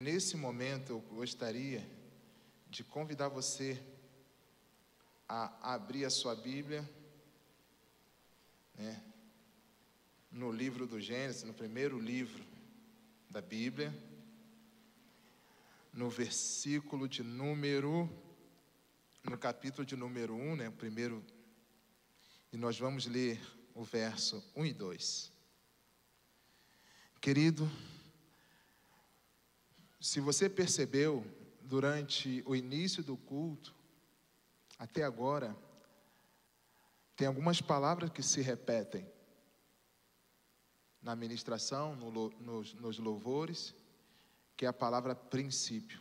Nesse momento eu gostaria de convidar você a abrir a sua Bíblia, né, no livro do Gênesis, no primeiro livro da Bíblia, no versículo de número, no capítulo de número 1, né, primeiro, e nós vamos ler o verso 1 e 2. Querido, se você percebeu durante o início do culto, até agora, tem algumas palavras que se repetem na ministração, no, nos, nos louvores, que é a palavra princípio.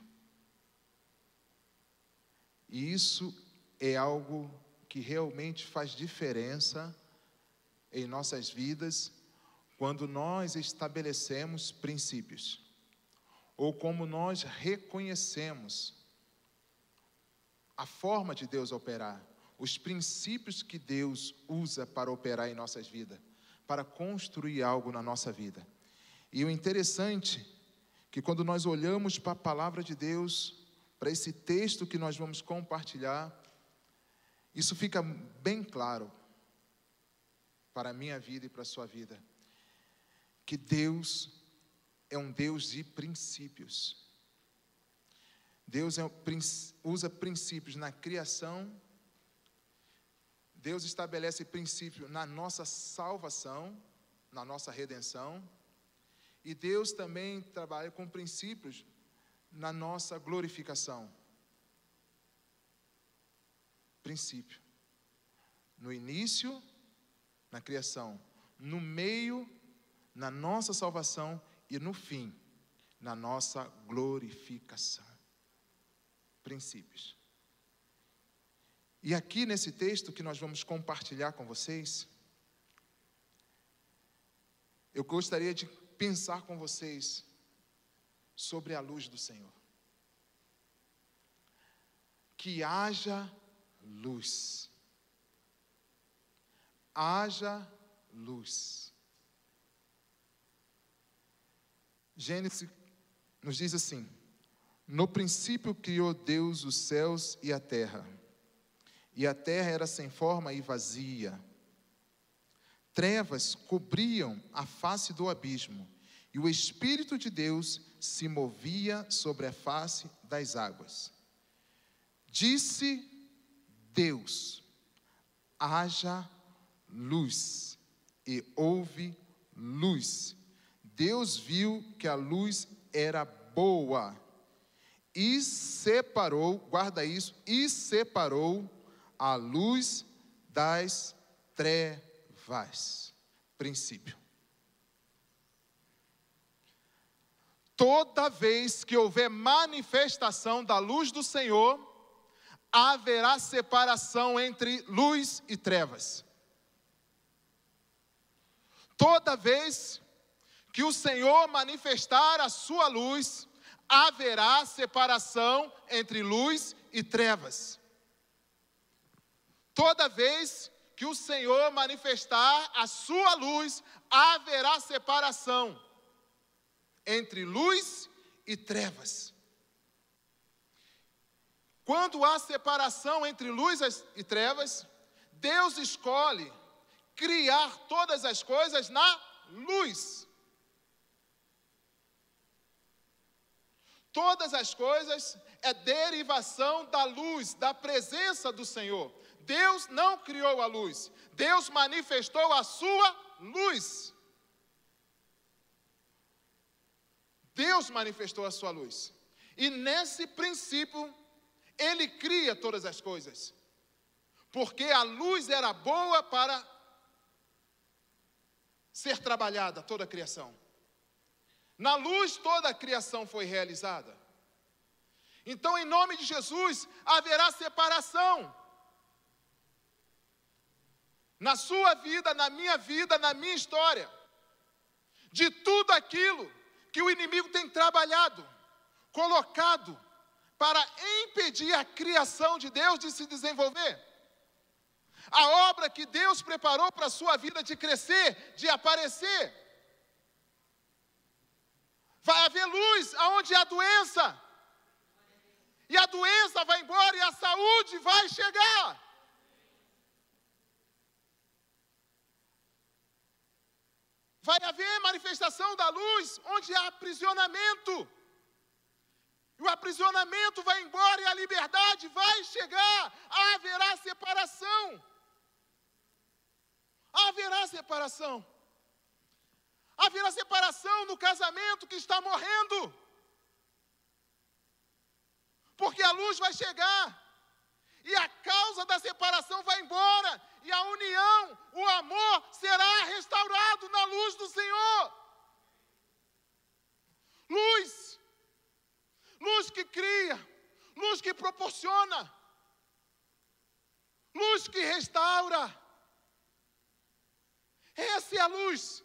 E isso é algo que realmente faz diferença em nossas vidas quando nós estabelecemos princípios ou como nós reconhecemos a forma de Deus operar, os princípios que Deus usa para operar em nossas vidas, para construir algo na nossa vida. E o interessante é que quando nós olhamos para a palavra de Deus, para esse texto que nós vamos compartilhar, isso fica bem claro para a minha vida e para a sua vida, que Deus é um Deus de princípios. Deus é, usa princípios na criação, Deus estabelece princípio na nossa salvação, na nossa redenção, e Deus também trabalha com princípios na nossa glorificação. Princípio. No início, na criação, no meio, na nossa salvação e no fim, na nossa glorificação. Princípios. E aqui nesse texto que nós vamos compartilhar com vocês, eu gostaria de pensar com vocês sobre a luz do Senhor. Que haja luz. Haja luz. Gênesis nos diz assim: No princípio criou Deus os céus e a terra, e a terra era sem forma e vazia. Trevas cobriam a face do abismo, e o Espírito de Deus se movia sobre a face das águas. Disse Deus: haja luz, e houve luz. Deus viu que a luz era boa e separou, guarda isso, e separou a luz das trevas. Princípio. Toda vez que houver manifestação da luz do Senhor, haverá separação entre luz e trevas. Toda vez que o Senhor manifestar a sua luz, haverá separação entre luz e trevas. Toda vez que o Senhor manifestar a sua luz, haverá separação entre luz e trevas. Quando há separação entre luz e trevas, Deus escolhe criar todas as coisas na luz. Todas as coisas é derivação da luz, da presença do Senhor. Deus não criou a luz, Deus manifestou a sua luz. Deus manifestou a sua luz. E nesse princípio, Ele cria todas as coisas. Porque a luz era boa para ser trabalhada, toda a criação. Na luz toda a criação foi realizada. Então, em nome de Jesus, haverá separação. Na sua vida, na minha vida, na minha história. De tudo aquilo que o inimigo tem trabalhado, colocado, para impedir a criação de Deus de se desenvolver. A obra que Deus preparou para a sua vida de crescer, de aparecer Vai haver luz aonde há doença. E a doença vai embora e a saúde vai chegar. Vai haver manifestação da luz onde há aprisionamento. E o aprisionamento vai embora e a liberdade vai chegar. Haverá separação. Haverá separação. Haverá separação no casamento que está morrendo. Porque a luz vai chegar. E a causa da separação vai embora. E a união, o amor será restaurado na luz do Senhor. Luz. Luz que cria. Luz que proporciona. Luz que restaura. Essa é a luz.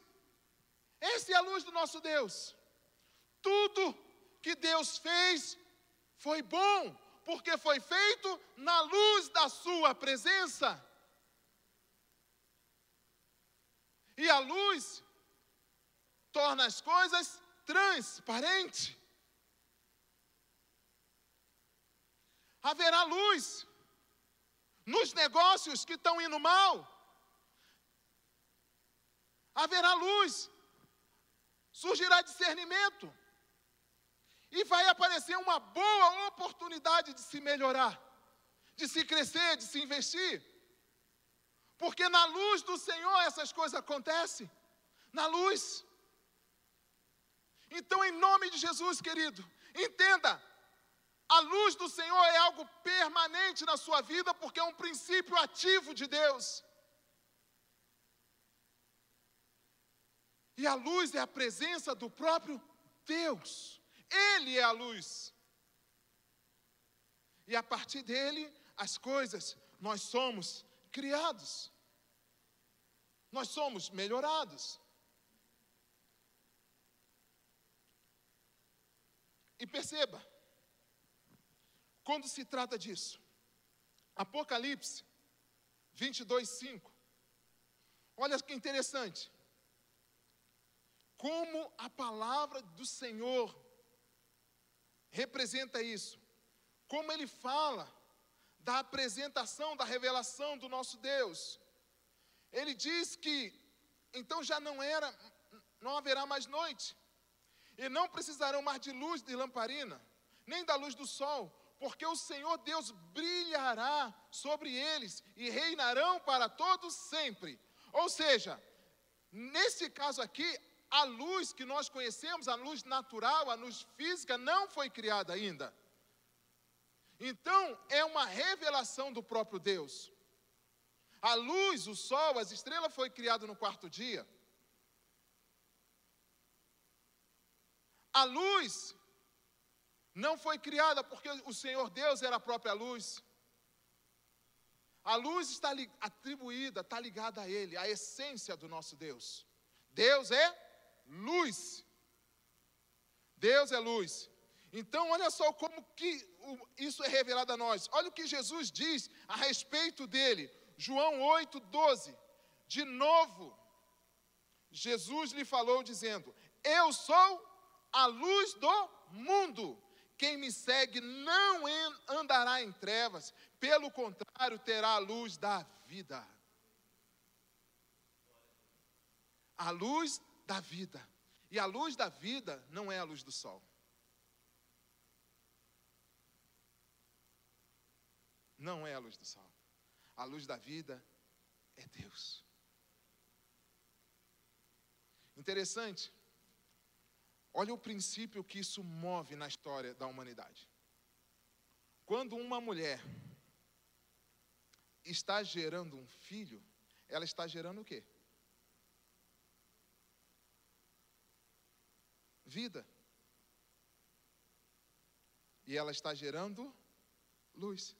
Essa é a luz do nosso Deus. Tudo que Deus fez foi bom, porque foi feito na luz da Sua presença. E a luz torna as coisas transparentes. Haverá luz nos negócios que estão indo mal. Haverá luz surgirá discernimento. E vai aparecer uma boa oportunidade de se melhorar, de se crescer, de se investir. Porque na luz do Senhor essas coisas acontecem. Na luz. Então, em nome de Jesus, querido, entenda: a luz do Senhor é algo permanente na sua vida, porque é um princípio ativo de Deus. E a luz é a presença do próprio Deus. Ele é a luz. E a partir dele, as coisas, nós somos criados. Nós somos melhorados. E perceba, quando se trata disso, Apocalipse 22, 5. Olha que interessante como a palavra do Senhor representa isso. Como ele fala da apresentação, da revelação do nosso Deus. Ele diz que então já não era, não haverá mais noite. E não precisarão mais de luz de lamparina, nem da luz do sol, porque o Senhor Deus brilhará sobre eles e reinarão para todos sempre. Ou seja, nesse caso aqui, a luz que nós conhecemos, a luz natural, a luz física, não foi criada ainda. Então, é uma revelação do próprio Deus. A luz, o sol, as estrelas foi criado no quarto dia. A luz não foi criada porque o Senhor Deus era a própria luz. A luz está atribuída, está ligada a Ele, a essência do nosso Deus. Deus é luz. Deus é luz. Então, olha só como que isso é revelado a nós. Olha o que Jesus diz a respeito dele. João 8, 12. De novo, Jesus lhe falou dizendo: Eu sou a luz do mundo. Quem me segue não andará em trevas, pelo contrário, terá a luz da vida. A luz da vida. E a luz da vida não é a luz do sol. Não é a luz do sol. A luz da vida é Deus. Interessante. Olha o princípio que isso move na história da humanidade. Quando uma mulher está gerando um filho, ela está gerando o quê? Vida. E ela está gerando luz.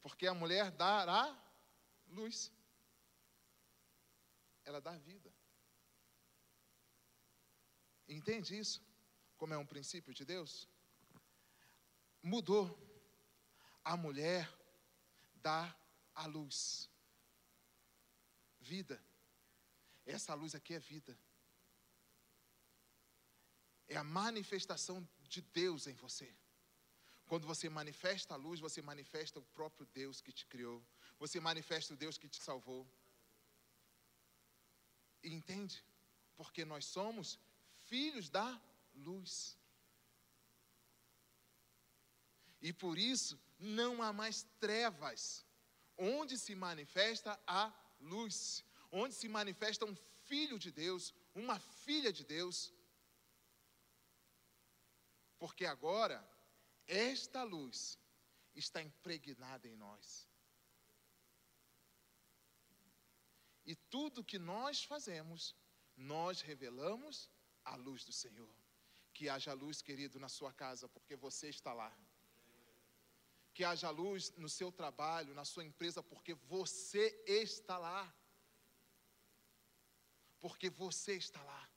Porque a mulher dará luz. Ela dá vida. Entende isso? Como é um princípio de Deus? Mudou. A mulher dá a luz. Vida. Essa luz aqui é vida. É a manifestação de Deus em você. Quando você manifesta a luz, você manifesta o próprio Deus que te criou. Você manifesta o Deus que te salvou. E entende? Porque nós somos filhos da luz. E por isso não há mais trevas. Onde se manifesta a luz, onde se manifesta um filho de Deus, uma filha de Deus. Porque agora esta luz está impregnada em nós. E tudo que nós fazemos, nós revelamos a luz do Senhor. Que haja luz, querido, na sua casa, porque você está lá. Que haja luz no seu trabalho, na sua empresa, porque você está lá. Porque você está lá.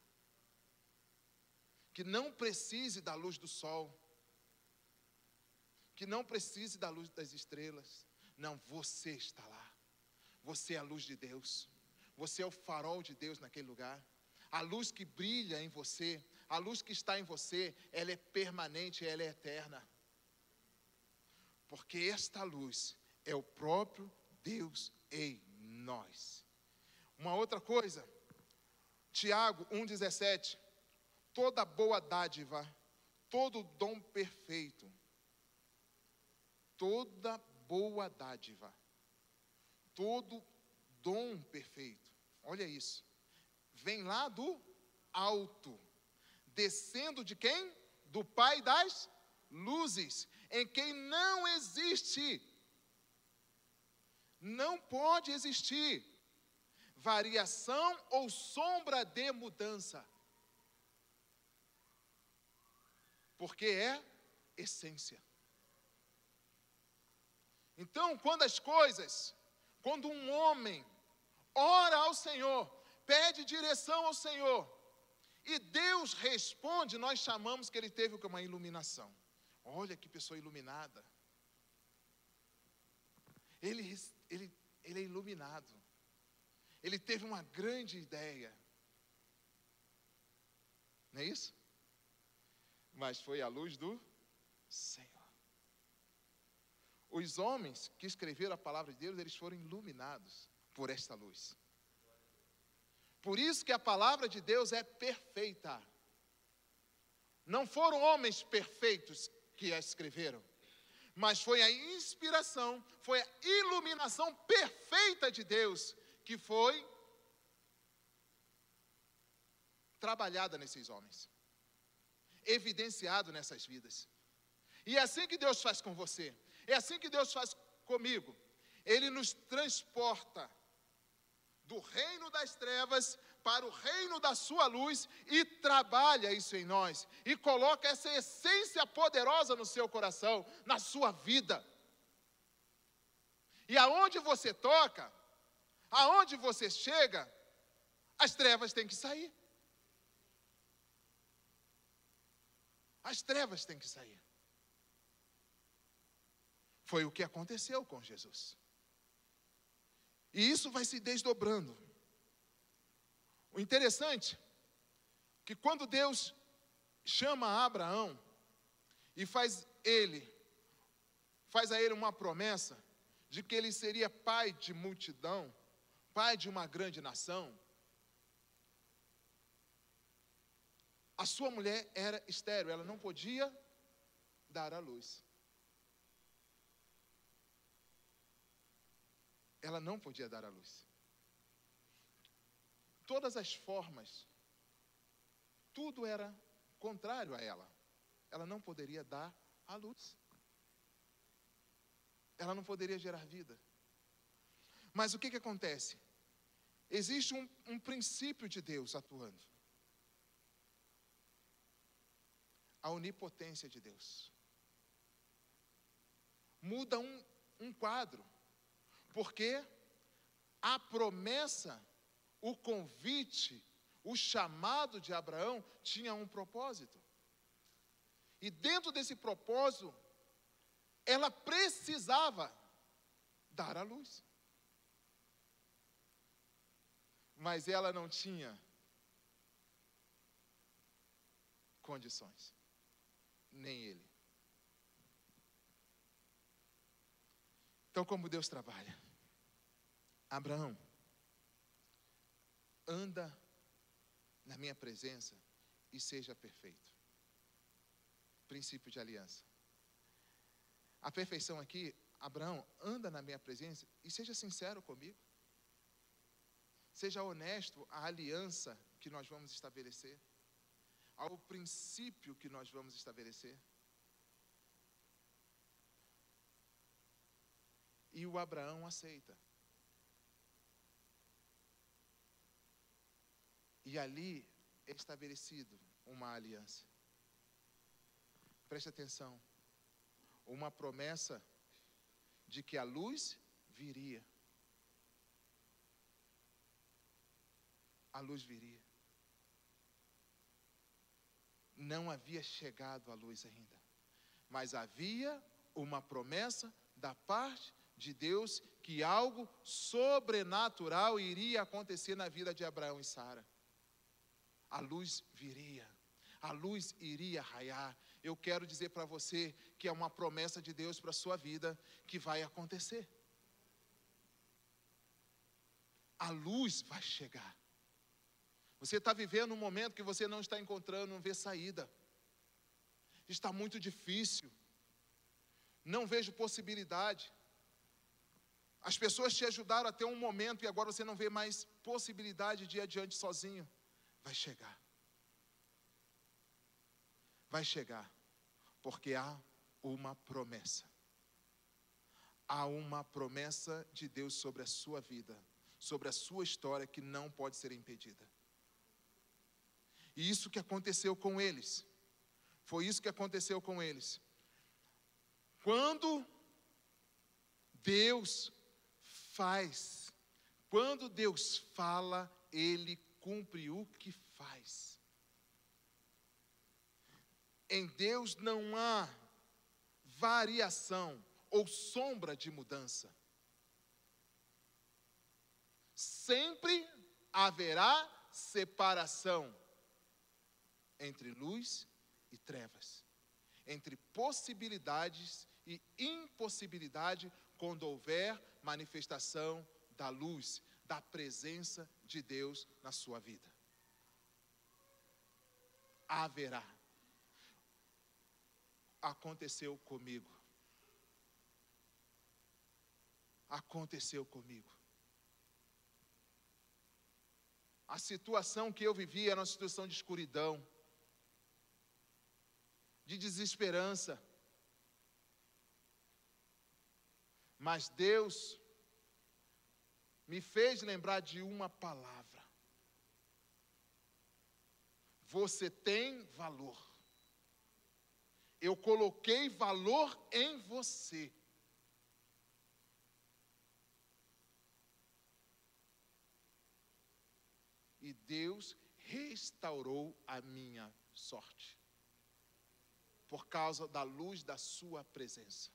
Que não precise da luz do sol. Que não precise da luz das estrelas. Não, você está lá. Você é a luz de Deus. Você é o farol de Deus naquele lugar. A luz que brilha em você, a luz que está em você, ela é permanente, ela é eterna. Porque esta luz é o próprio Deus em nós. Uma outra coisa, Tiago 1,17: toda boa dádiva, todo dom perfeito, toda boa dádiva, todo dom perfeito, olha isso, vem lá do alto, descendo de quem? Do Pai das luzes, em quem não existe, não pode existir variação ou sombra de mudança, porque é essência. Então, quando as coisas, quando um homem ora ao Senhor, pede direção ao Senhor. E Deus responde, nós chamamos que ele teve uma iluminação. Olha que pessoa iluminada. Ele, ele, ele é iluminado. Ele teve uma grande ideia. Não é isso? Mas foi a luz do Senhor. Os homens que escreveram a palavra de Deus, eles foram iluminados por esta luz. Por isso que a palavra de Deus é perfeita. Não foram homens perfeitos que a escreveram, mas foi a inspiração, foi a iluminação perfeita de Deus que foi trabalhada nesses homens, evidenciado nessas vidas. E é assim que Deus faz com você, é assim que Deus faz comigo. Ele nos transporta do reino das trevas para o reino da sua luz e trabalha isso em nós e coloca essa essência poderosa no seu coração, na sua vida. E aonde você toca, aonde você chega, as trevas têm que sair. As trevas têm que sair. Foi o que aconteceu com Jesus. E isso vai se desdobrando. O interessante que quando Deus chama Abraão e faz ele faz a ele uma promessa de que ele seria pai de multidão, pai de uma grande nação. A sua mulher era estéril, ela não podia dar à luz. ela não podia dar a luz. Todas as formas, tudo era contrário a ela. Ela não poderia dar a luz. Ela não poderia gerar vida. Mas o que, que acontece? Existe um, um princípio de Deus atuando. A onipotência de Deus. Muda um, um quadro. Porque a promessa, o convite, o chamado de Abraão tinha um propósito. E dentro desse propósito, ela precisava dar a luz. Mas ela não tinha condições. Nem ele. Então, como Deus trabalha? Abraão, anda na minha presença e seja perfeito. Princípio de aliança. A perfeição aqui, Abraão, anda na minha presença e seja sincero comigo. Seja honesto à aliança que nós vamos estabelecer, ao princípio que nós vamos estabelecer. E o Abraão aceita. E ali é estabelecido uma aliança. Preste atenção. Uma promessa de que a luz viria. A luz viria. Não havia chegado a luz ainda, mas havia uma promessa da parte de Deus que algo sobrenatural iria acontecer na vida de Abraão e Sara. A luz viria, a luz iria raiar. Eu quero dizer para você que é uma promessa de Deus para a sua vida que vai acontecer. A luz vai chegar. Você está vivendo um momento que você não está encontrando, não vê saída. Está muito difícil. Não vejo possibilidade. As pessoas te ajudaram até um momento e agora você não vê mais possibilidade de ir adiante sozinho. Vai chegar. Vai chegar. Porque há uma promessa. Há uma promessa de Deus sobre a sua vida, sobre a sua história que não pode ser impedida. E isso que aconteceu com eles. Foi isso que aconteceu com eles. Quando Deus faz. Quando Deus fala, Ele cumpre o que faz. Em Deus não há variação ou sombra de mudança. Sempre haverá separação entre luz e trevas, entre possibilidades e impossibilidade quando houver manifestação da luz, da presença de Deus na sua vida. Haverá. Aconteceu comigo. Aconteceu comigo. A situação que eu vivia era uma situação de escuridão, de desesperança. Mas Deus me fez lembrar de uma palavra. Você tem valor. Eu coloquei valor em você. E Deus restaurou a minha sorte. Por causa da luz da Sua presença.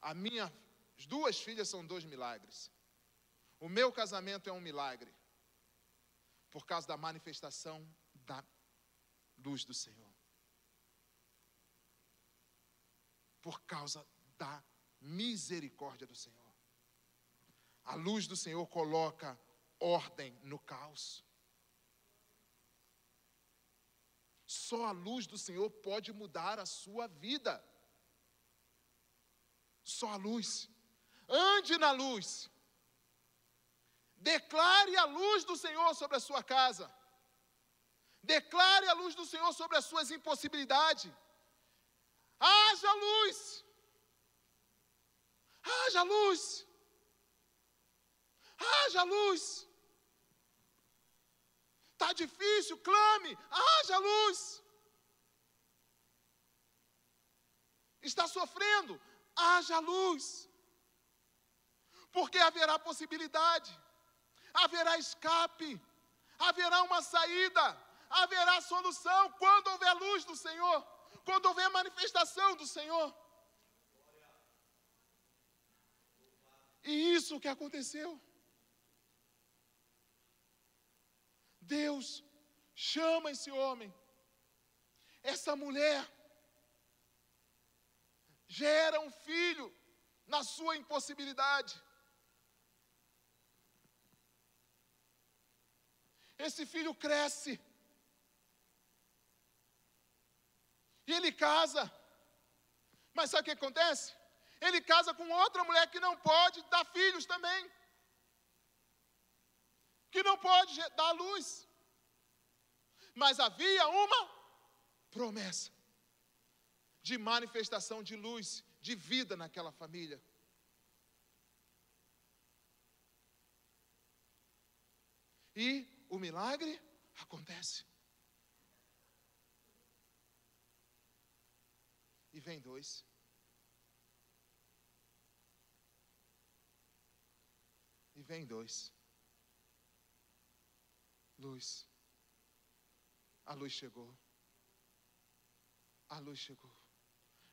A minha, as duas filhas são dois milagres. O meu casamento é um milagre. Por causa da manifestação da luz do Senhor. Por causa da misericórdia do Senhor. A luz do Senhor coloca ordem no caos. Só a luz do Senhor pode mudar a sua vida só a luz. Ande na luz. Declare a luz do Senhor sobre a sua casa. Declare a luz do Senhor sobre as suas impossibilidades. Haja luz. Haja luz. Haja luz. Está difícil, clame. Haja luz. Está sofrendo, haja luz, porque haverá possibilidade, haverá escape, haverá uma saída, haverá solução quando houver luz do Senhor, quando houver manifestação do Senhor. E isso que aconteceu. Deus chama esse homem, essa mulher, gera um filho na sua impossibilidade. Esse filho cresce. E ele casa. Mas sabe o que acontece? Ele casa com outra mulher que não pode dar filhos também. Que não pode dar luz. Mas havia uma promessa de manifestação de luz, de vida naquela família. E o milagre acontece. E vem dois. E vem dois. Luz. A luz chegou. A luz chegou.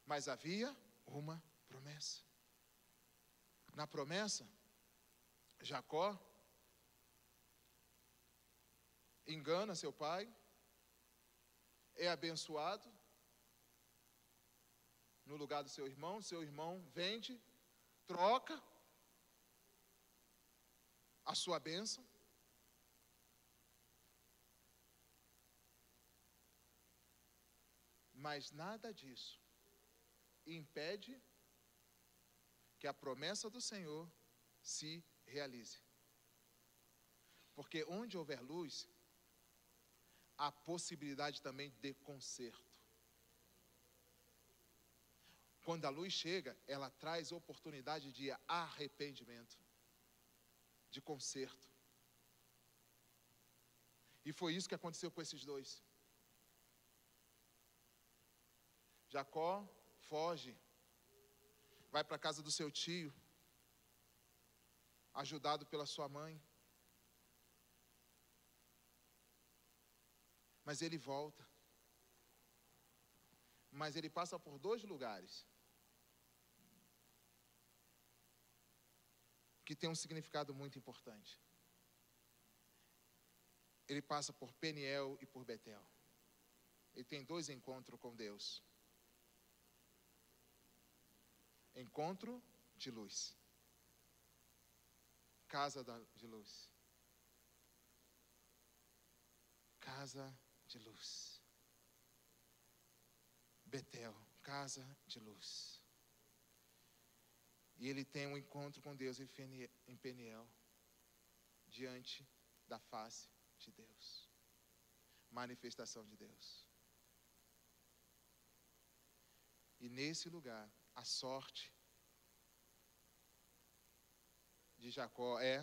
Mas havia uma promessa. Na promessa, Jacó engana seu pai, é abençoado no lugar do seu irmão, seu irmão vende, troca a sua bênção. Mas nada disso impede que a promessa do Senhor se realize. Porque onde houver luz, a possibilidade também de conserto. Quando a luz chega, ela traz oportunidade de arrependimento, de conserto. E foi isso que aconteceu com esses dois. Jacó foge, vai para a casa do seu tio, ajudado pela sua mãe. Mas ele volta. Mas ele passa por dois lugares que tem um significado muito importante. Ele passa por Peniel e por Betel. Ele tem dois encontros com Deus. Encontro de luz. Casa de luz. Casa de luz. Betel, casa de luz. E ele tem um encontro com Deus em Peniel, diante da face de Deus. Manifestação de Deus. E nesse lugar, a sorte de Jacó é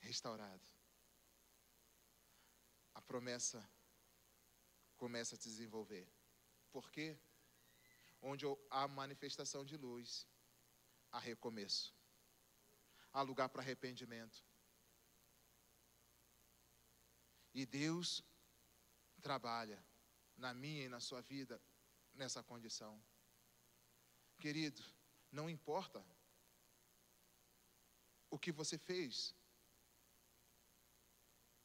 restaurada a promessa começa a se desenvolver. Por quê? Onde há manifestação de luz, há recomeço. Há lugar para arrependimento. E Deus trabalha na minha e na sua vida nessa condição. Querido, não importa o que você fez,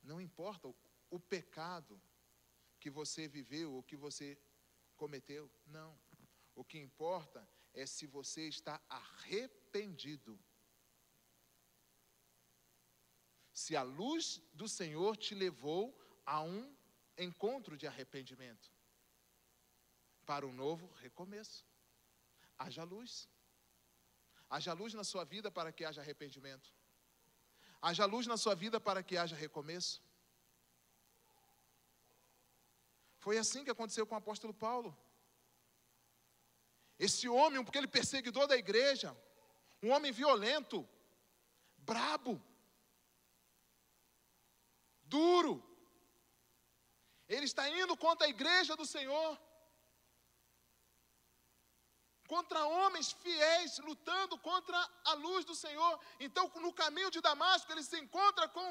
não importa o pecado que você viveu ou que você cometeu. Não. O que importa é se você está arrependido. Se a luz do Senhor te levou a um encontro de arrependimento para um novo recomeço. Haja luz. Haja luz na sua vida para que haja arrependimento. Haja luz na sua vida para que haja recomeço. Foi assim que aconteceu com o apóstolo Paulo. Esse homem, porque ele perseguidor da igreja, um homem violento, brabo, duro. Ele está indo contra a igreja do Senhor, contra homens fiéis, lutando contra a luz do Senhor. Então, no caminho de Damasco, ele se encontra com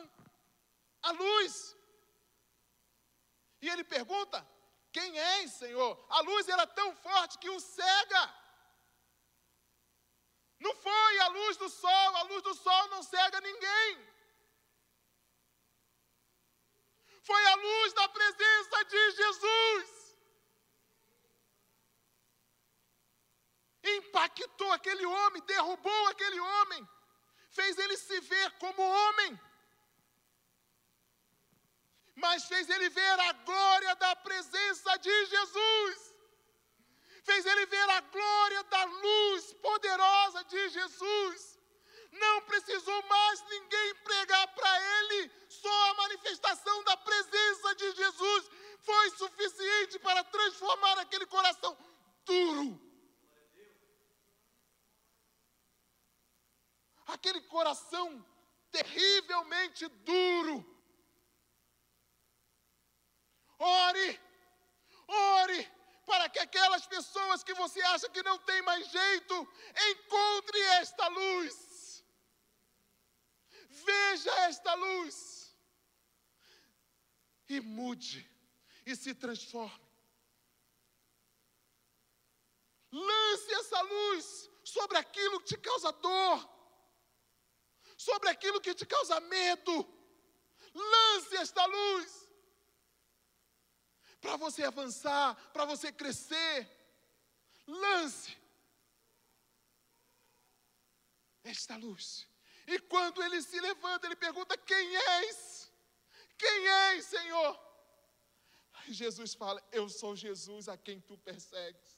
a luz. E ele pergunta: Quem és, Senhor? A luz era tão forte que o cega. Não foi a luz do sol, a luz do sol não cega ninguém. Foi a luz da presença de Jesus. Impactou aquele homem, derrubou aquele homem, fez ele se ver como homem, mas fez ele ver a glória da presença de Jesus fez ele ver a glória da luz poderosa de Jesus. Não precisou mais ninguém pregar para ele, só a manifestação da presença de Jesus foi suficiente para transformar aquele coração duro. Aquele coração terrivelmente duro. Ore, ore, para que aquelas pessoas que você acha que não tem mais jeito, encontre esta luz. Veja esta luz. E mude e se transforme. Lance essa luz sobre aquilo que te causa dor, sobre aquilo que te causa medo. Lance esta luz para você avançar, para você crescer. Lance esta luz. E quando ele se levanta, ele pergunta: Quem és? Quem és, Senhor? Aí Jesus fala: Eu sou Jesus a quem tu persegues.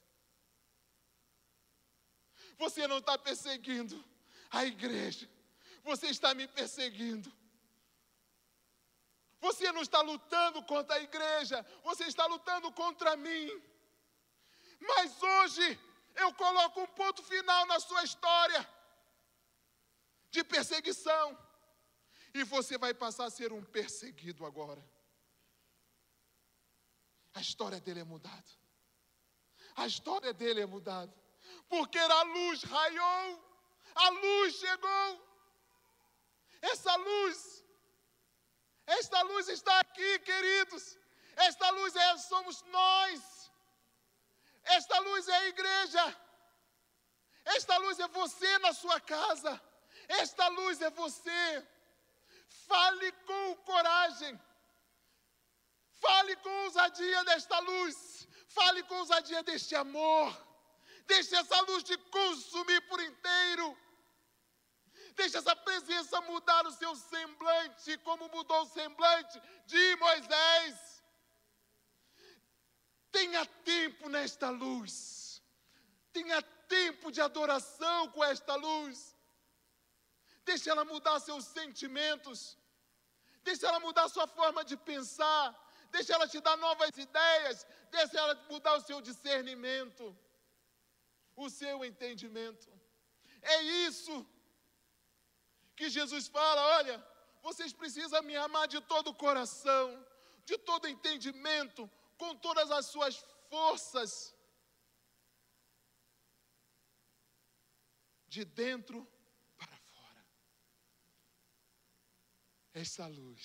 Você não está perseguindo a igreja, você está me perseguindo. Você não está lutando contra a igreja, você está lutando contra mim. Mas hoje eu coloco um ponto final na sua história de perseguição. E você vai passar a ser um perseguido agora. A história dele é mudada. A história dele é mudada. Porque a luz raiou, a luz chegou. Essa luz esta luz está aqui, queridos. Esta luz é, somos nós. Esta luz é a igreja. Esta luz é você na sua casa. Esta luz é você. Fale com coragem. Fale com ousadia desta luz. Fale com ousadia deste amor. Deixe essa luz te consumir por inteiro. Deixe essa presença mudar o seu semblante, como mudou o semblante de Moisés. Tenha tempo nesta luz. Tenha tempo de adoração com esta luz. Deixe ela mudar seus sentimentos. Deixe ela mudar sua forma de pensar. Deixe ela te dar novas ideias. Deixe ela mudar o seu discernimento. O seu entendimento. É isso que Jesus fala: olha, vocês precisam me amar de todo o coração, de todo entendimento, com todas as suas forças, de dentro para fora. Essa luz,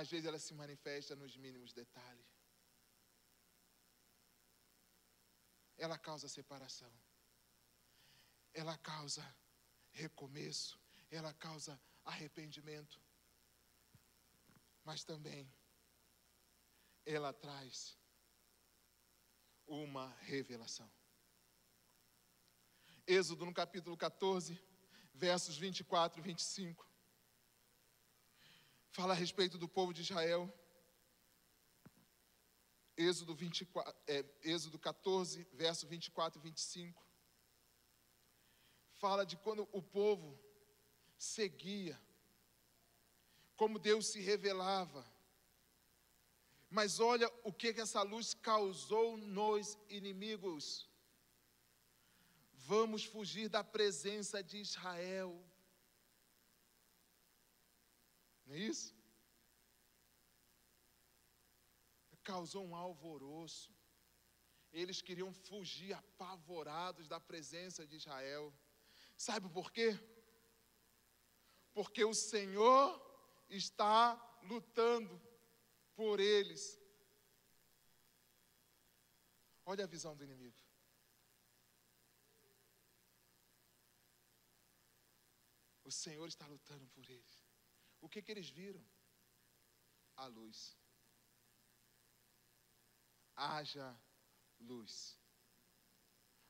às vezes ela se manifesta nos mínimos detalhes. Ela causa separação. Ela causa recomeço, ela causa arrependimento, mas também ela traz uma revelação. Êxodo no capítulo 14, versos 24 e 25. Fala a respeito do povo de Israel. Êxodo, 24, é, Êxodo 14, verso 24 e 25 fala de quando o povo seguia, como Deus se revelava. Mas olha o que, que essa luz causou nos inimigos. Vamos fugir da presença de Israel. Não é isso? Causou um alvoroço. Eles queriam fugir apavorados da presença de Israel. Sabe por quê? Porque o Senhor está lutando por eles. Olha a visão do inimigo. O Senhor está lutando por eles. O que, que eles viram? a luz. Haja luz.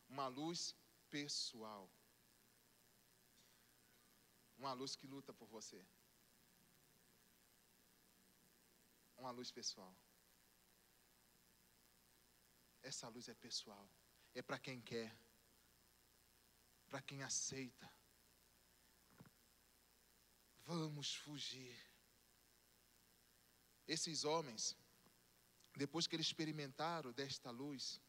Uma luz pessoal. Uma luz que luta por você. Uma luz pessoal. Essa luz é pessoal. É para quem quer. Para quem aceita. Vamos fugir. Esses homens, depois que eles experimentaram desta luz,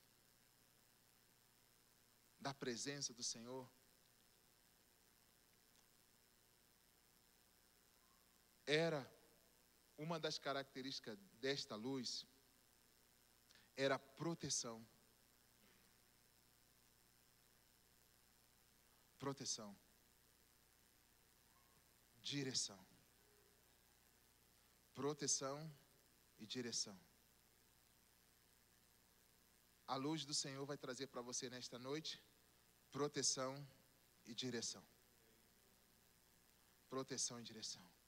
da presença do Senhor, era uma das características desta luz era proteção. Proteção. Direção. Proteção e direção. A luz do Senhor vai trazer para você nesta noite proteção e direção. Proteção e direção.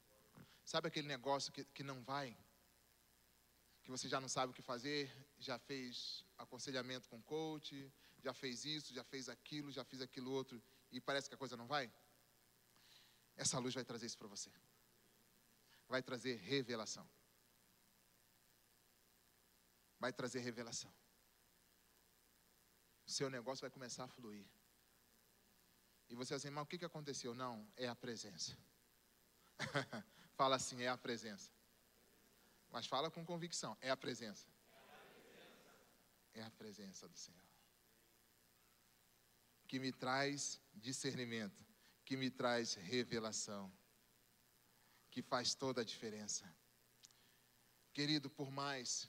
Sabe aquele negócio que, que não vai? Que você já não sabe o que fazer, já fez aconselhamento com coach, já fez isso, já fez aquilo, já fez aquilo outro e parece que a coisa não vai? Essa luz vai trazer isso para você. Vai trazer revelação. Vai trazer revelação. Seu negócio vai começar a fluir. E você vai dizer, mas o que aconteceu? Não, é a presença. fala assim, é a presença. Mas fala com convicção, é a presença. É a presença do Senhor. Que me traz discernimento, que me traz revelação, que faz toda a diferença. Querido, por mais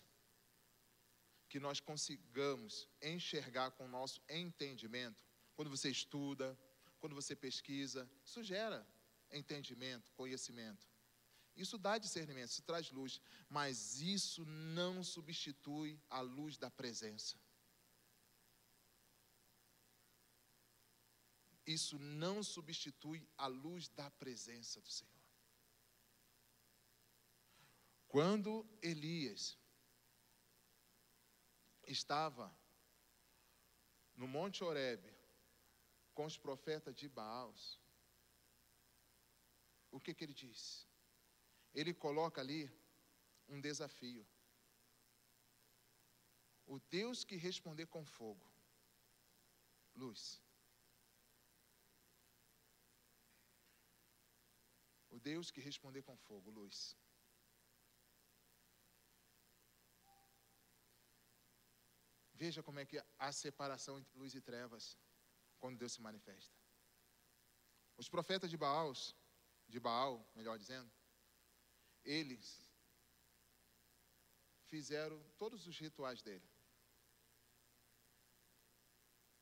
que nós consigamos enxergar com o nosso entendimento, quando você estuda, quando você pesquisa, isso gera entendimento, conhecimento. Isso dá discernimento, isso traz luz, mas isso não substitui a luz da presença. Isso não substitui a luz da presença do Senhor. Quando Elias estava no Monte Horebe, com os profetas de Baals, o que, que ele diz? Ele coloca ali um desafio. O Deus que responder com fogo, luz. O Deus que responder com fogo, luz. Veja como é que há separação entre luz e trevas quando Deus se manifesta. Os profetas de Baal, de Baal, melhor dizendo, eles fizeram todos os rituais dele.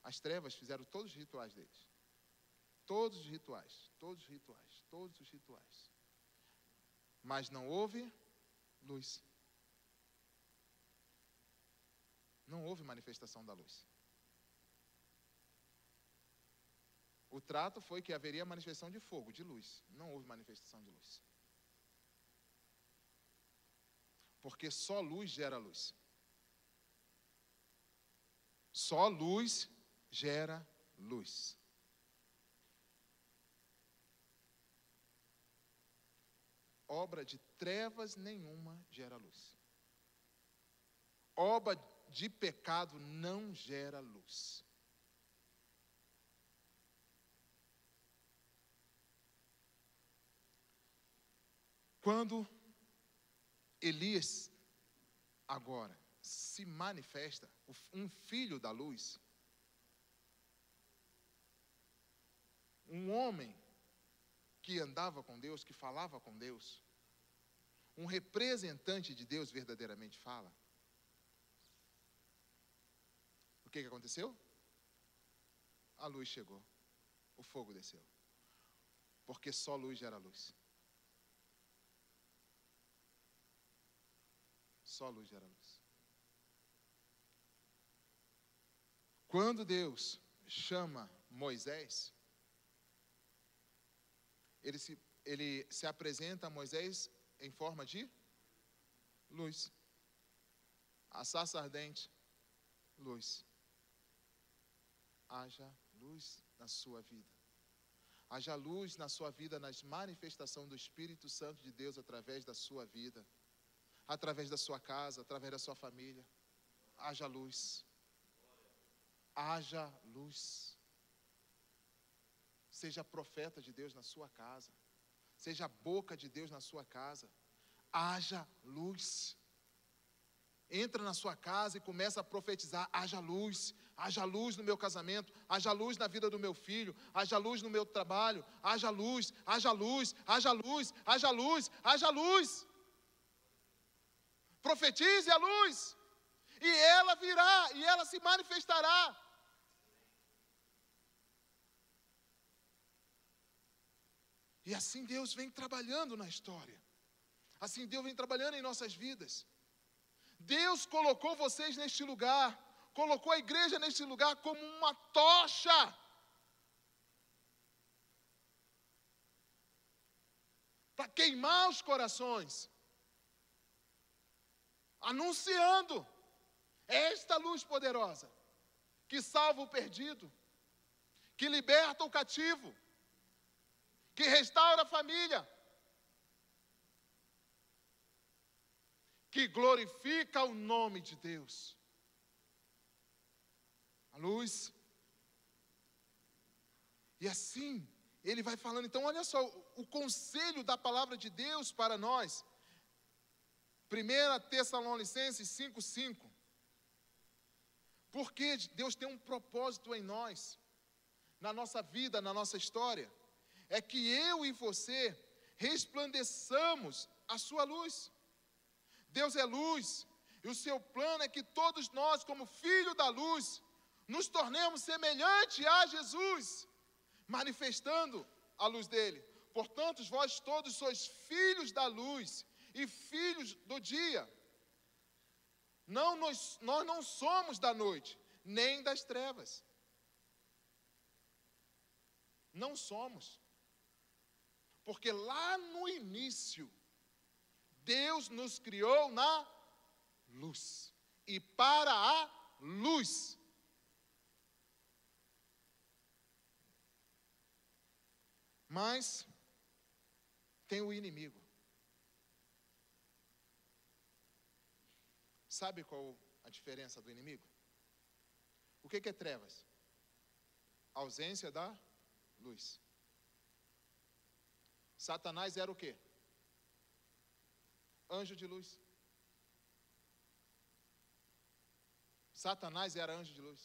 As trevas fizeram todos os rituais deles. Todos os rituais, todos os rituais, todos os rituais. Mas não houve luz. Não houve manifestação da luz. O trato foi que haveria manifestação de fogo, de luz. Não houve manifestação de luz. Porque só luz gera luz. Só luz gera luz. Obra de trevas nenhuma gera luz. Obra de pecado não gera luz. Quando Elias agora se manifesta, um filho da luz, um homem que andava com Deus, que falava com Deus, um representante de Deus verdadeiramente fala. O que, que aconteceu? A luz chegou, o fogo desceu, porque só luz gera luz. Só luz gera luz. Quando Deus chama Moisés, ele se, ele se apresenta a Moisés em forma de luz. A ardente, luz. Haja luz na sua vida. Haja luz na sua vida nas manifestações do Espírito Santo de Deus através da sua vida, através da sua casa, através da sua família. Haja luz. Haja luz. Seja profeta de Deus na sua casa. Seja boca de Deus na sua casa. Haja luz. Entra na sua casa e começa a profetizar: haja luz, haja luz no meu casamento, haja luz na vida do meu filho, haja luz no meu trabalho, haja luz, haja luz, haja luz, haja luz, haja luz. Profetize a luz, e ela virá, e ela se manifestará. E assim Deus vem trabalhando na história. Assim Deus vem trabalhando em nossas vidas. Deus colocou vocês neste lugar, colocou a igreja neste lugar como uma tocha. Para queimar os corações, anunciando esta luz poderosa que salva o perdido, que liberta o cativo, que restaura a família, que glorifica o nome de Deus. A luz. E assim, ele vai falando. Então, olha só, o conselho da palavra de Deus para nós. 1 Tessalonicenses 5,5. Porque Deus tem um propósito em nós, na nossa vida, na nossa história é que eu e você resplandeçamos a sua luz. Deus é luz, e o seu plano é que todos nós, como filhos da luz, nos tornemos semelhante a Jesus, manifestando a luz dele. Portanto, vós todos sois filhos da luz e filhos do dia. Não nós, nós não somos da noite, nem das trevas. Não somos. Porque lá no início, Deus nos criou na luz e para a luz. Mas tem o inimigo. Sabe qual a diferença do inimigo? O que é trevas? Ausência da luz. Satanás era o quê? Anjo de luz. Satanás era anjo de luz.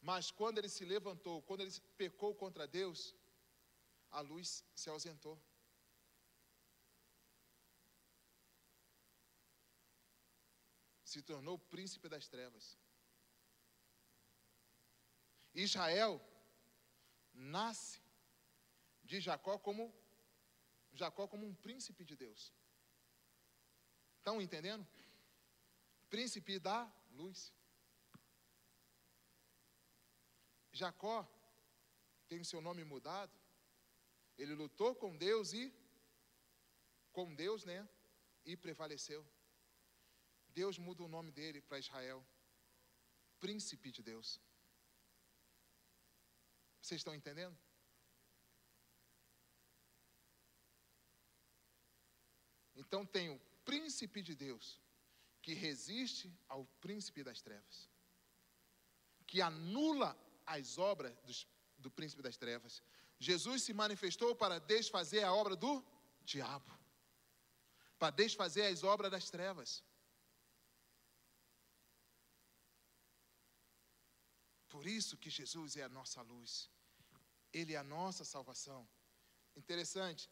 Mas quando ele se levantou, quando ele pecou contra Deus, a luz se ausentou. Se tornou o príncipe das trevas. Israel nasce de Jacó como Jacó como um príncipe de Deus. Estão entendendo? Príncipe da luz. Jacó tem seu nome mudado. Ele lutou com Deus e com Deus, né? E prevaleceu. Deus muda o nome dele para Israel. Príncipe de Deus. Vocês estão entendendo? Então tem o príncipe de Deus, que resiste ao príncipe das trevas, que anula as obras dos, do príncipe das trevas. Jesus se manifestou para desfazer a obra do diabo, para desfazer as obras das trevas. Por isso que Jesus é a nossa luz, Ele é a nossa salvação. Interessante,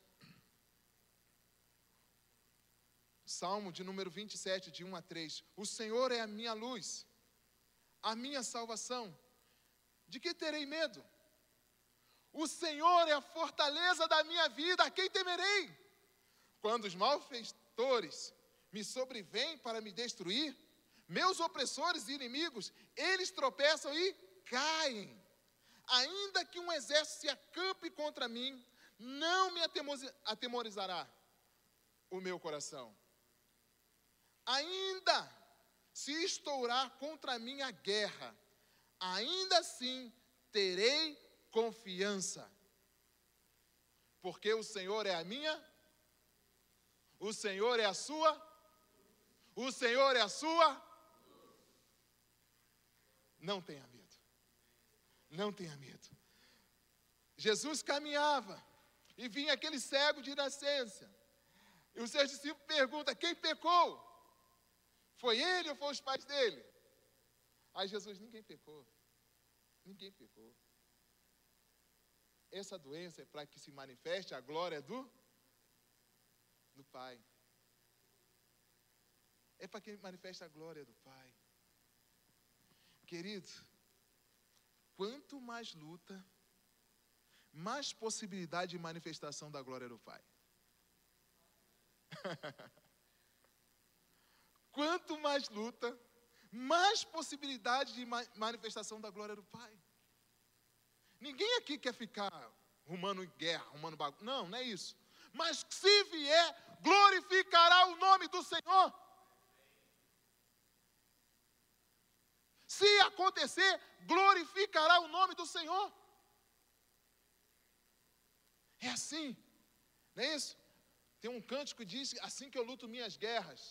Salmo de número 27, de 1 a 3. O Senhor é a minha luz, a minha salvação. De que terei medo? O Senhor é a fortaleza da minha vida, a quem temerei? Quando os malfeitores me sobrevêm para me destruir, meus opressores e inimigos, eles tropeçam e caem. Ainda que um exército se acampe contra mim, não me atemorizará o meu coração. Ainda se estourar contra mim a guerra, ainda assim terei confiança. Porque o Senhor é a minha, o Senhor é a sua, o Senhor é a sua. Não tenha medo. Não tenha medo. Jesus caminhava e vinha aquele cego de nascença. E os seus discípulos perguntam: quem pecou? Foi ele ou foram os pais dele? Aí Jesus, ninguém pecou. Ninguém pecou. Essa doença é para que se manifeste a glória do, do Pai. É para que manifeste a glória do Pai. Querido, quanto mais luta, mais possibilidade de manifestação da glória do Pai. Quanto mais luta, mais possibilidade de manifestação da glória do Pai. Ninguém aqui quer ficar rumando em guerra, rumando bagulho. Não, não é isso. Mas se vier, glorificará o nome do Senhor. Se acontecer, glorificará o nome do Senhor. É assim, não é isso? Tem um cântico que diz: Assim que eu luto minhas guerras.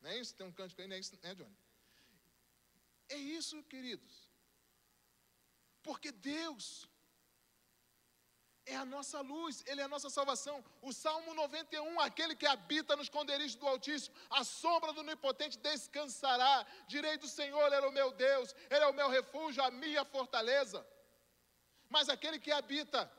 Não é isso? Tem um cântico aí, não é isso, né, Johnny? É isso, queridos. Porque Deus é a nossa luz, Ele é a nossa salvação. O Salmo 91, aquele que habita nos esconderijos do Altíssimo, a sombra do Onipotente descansará. Direi do Senhor, Ele é o meu Deus, Ele é o meu refúgio, a minha fortaleza. Mas aquele que habita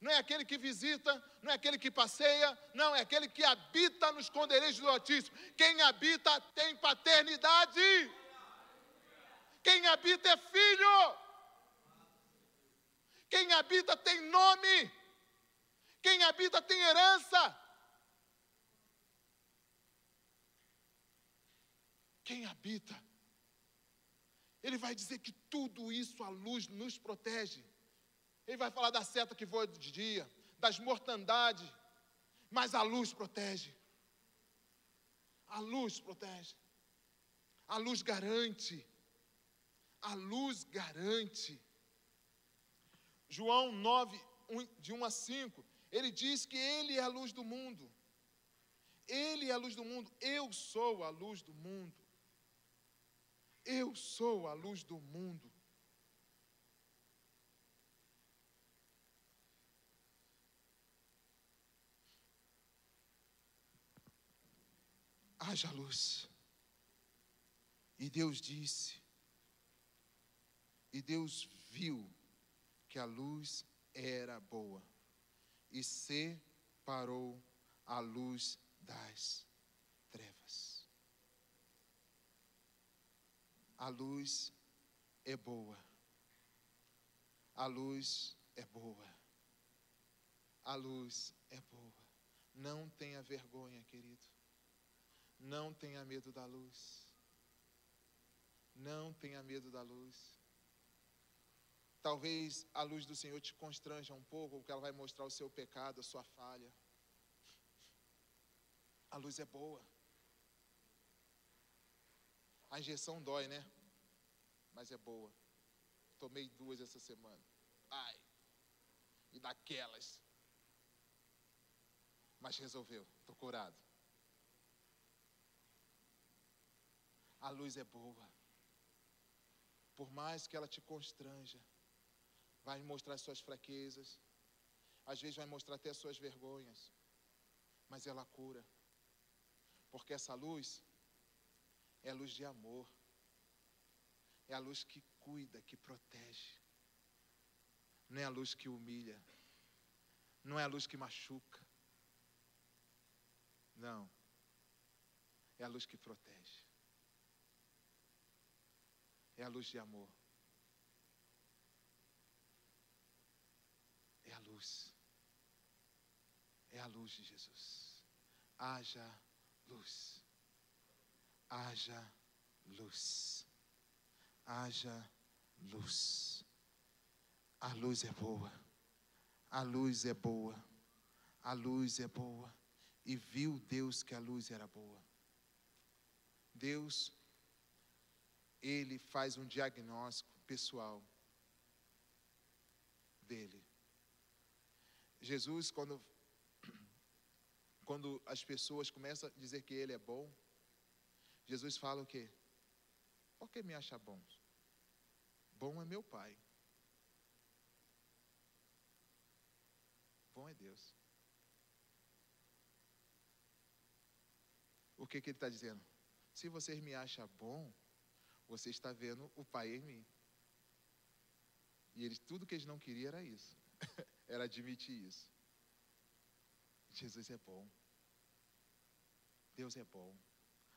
não é aquele que visita, não é aquele que passeia, não, é aquele que habita nos esconderijos do Altíssimo. Quem habita tem paternidade. Quem habita é filho. Quem habita tem nome. Quem habita tem herança. Quem habita, ele vai dizer que tudo isso a luz nos protege. Ele vai falar da seta que voa de dia, das mortandades, mas a luz protege. A luz protege. A luz garante. A luz garante. João 9, de 1 a 5, ele diz que ele é a luz do mundo. Ele é a luz do mundo. Eu sou a luz do mundo. Eu sou a luz do mundo. haja luz. E Deus disse, e Deus viu que a luz era boa, e separou a luz das trevas. A luz é boa. A luz é boa. A luz é boa. Não tenha vergonha, querido. Não tenha medo da luz. Não tenha medo da luz. Talvez a luz do Senhor te constranja um pouco, porque ela vai mostrar o seu pecado, a sua falha. A luz é boa. A injeção dói, né? Mas é boa. Tomei duas essa semana. Ai. E daquelas. Mas resolveu. Estou curado. a luz é boa. Por mais que ela te constranja, vai mostrar suas fraquezas, às vezes vai mostrar até suas vergonhas, mas ela cura. Porque essa luz é a luz de amor, é a luz que cuida, que protege, não é a luz que humilha, não é a luz que machuca, não, é a luz que protege. É a luz de amor. É a luz. É a luz de Jesus. Haja luz. Haja luz. Haja luz. A luz é boa. A luz é boa. A luz é boa. E viu Deus que a luz era boa. Deus, Ele faz um diagnóstico pessoal dele. Jesus, quando, quando as pessoas começam a dizer que Ele é bom, Jesus fala o quê? Por que me acha bom? Bom é meu Pai. Bom é Deus. O que, que ele está dizendo? Se vocês me acham bom, você está vendo o Pai em mim. E eles, tudo que eles não queriam era isso. era admitir isso. Jesus é bom. Deus é bom.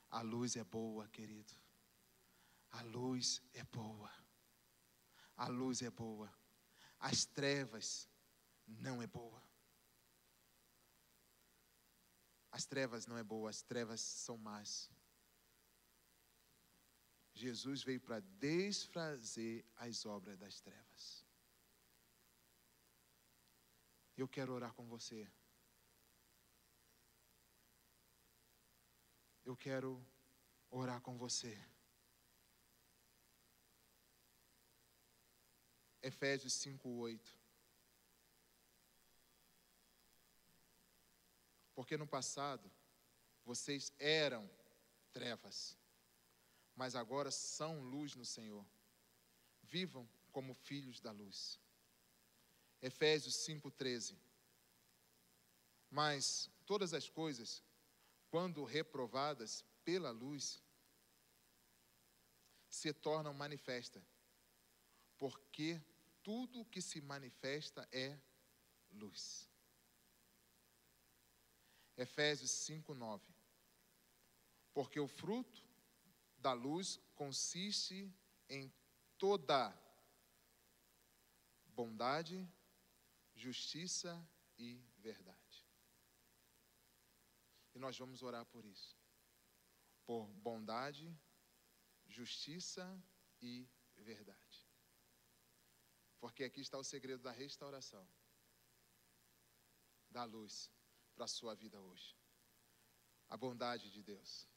A luz é boa, querido. A luz é boa. A luz é boa. As trevas não é boa. As trevas não é boa, as trevas são más. Jesus veio para desfazer as obras das trevas. Eu quero orar com você. Eu quero orar com você. Efésios 5:8. Porque no passado vocês eram trevas, mas agora são luz no Senhor. Vivam como filhos da luz. Efésios 5:13. Mas todas as coisas, quando reprovadas pela luz, se tornam manifestas, porque tudo que se manifesta é luz. Efésios 5, 9. Porque o fruto da luz consiste em toda bondade, justiça e verdade. E nós vamos orar por isso. Por bondade, justiça e verdade. Porque aqui está o segredo da restauração, da luz para a sua vida hoje. A bondade de Deus,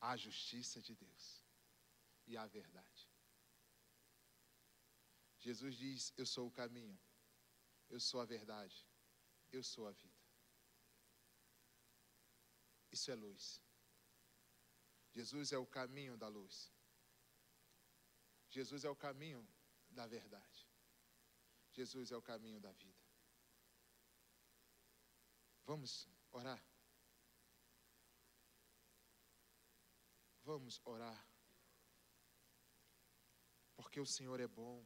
a justiça de Deus e a verdade. Jesus diz: Eu sou o caminho, eu sou a verdade, eu sou a vida. Isso é luz. Jesus é o caminho da luz. Jesus é o caminho da verdade. Jesus é o caminho da vida. Vamos orar? Vamos orar. Porque o Senhor é bom.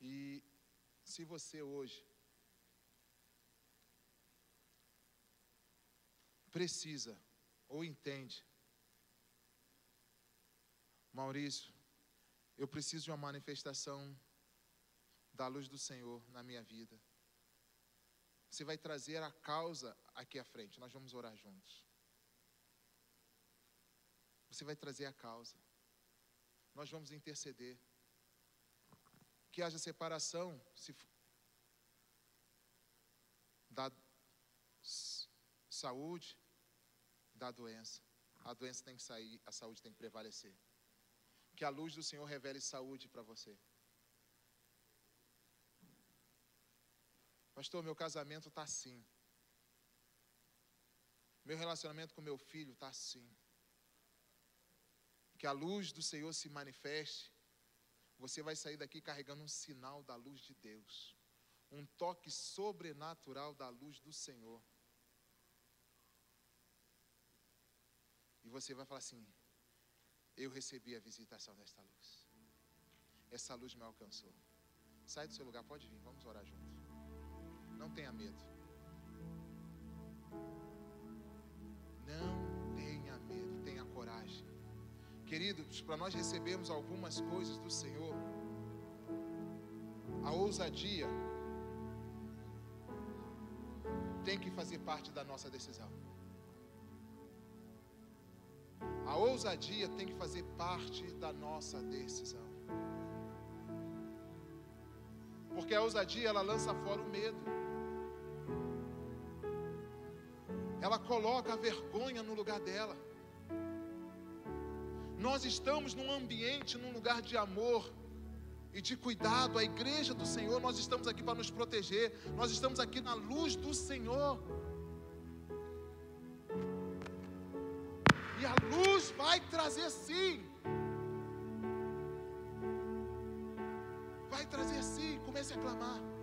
E se você hoje precisa ou entende, Maurício, eu preciso de uma manifestação da luz do Senhor na minha vida. Você vai trazer a causa aqui à frente. Nós vamos orar juntos. Você vai trazer a causa. Nós vamos interceder. Que haja separação se da saúde da doença. A doença tem que sair, a saúde tem que prevalecer. Que a luz do Senhor revele saúde para você. Pastor, meu casamento está assim. Meu relacionamento com meu filho está assim. Que a luz do Senhor se manifeste. Você vai sair daqui carregando um sinal da luz de Deus. Um toque sobrenatural da luz do Senhor. E você vai falar assim: Eu recebi a visitação desta luz. Essa luz me alcançou. Sai do seu lugar, pode vir, vamos orar juntos. Não tenha medo. Não Queridos, para nós recebermos algumas coisas do Senhor, a ousadia tem que fazer parte da nossa decisão. A ousadia tem que fazer parte da nossa decisão. Porque a ousadia ela lança fora o medo. ela coloca a vergonha no lugar dela. Nós estamos num ambiente, num lugar de amor e de cuidado. A igreja do Senhor, nós estamos aqui para nos proteger. Nós estamos aqui na luz do Senhor. E a luz vai trazer sim. Vai trazer sim. Comece a clamar.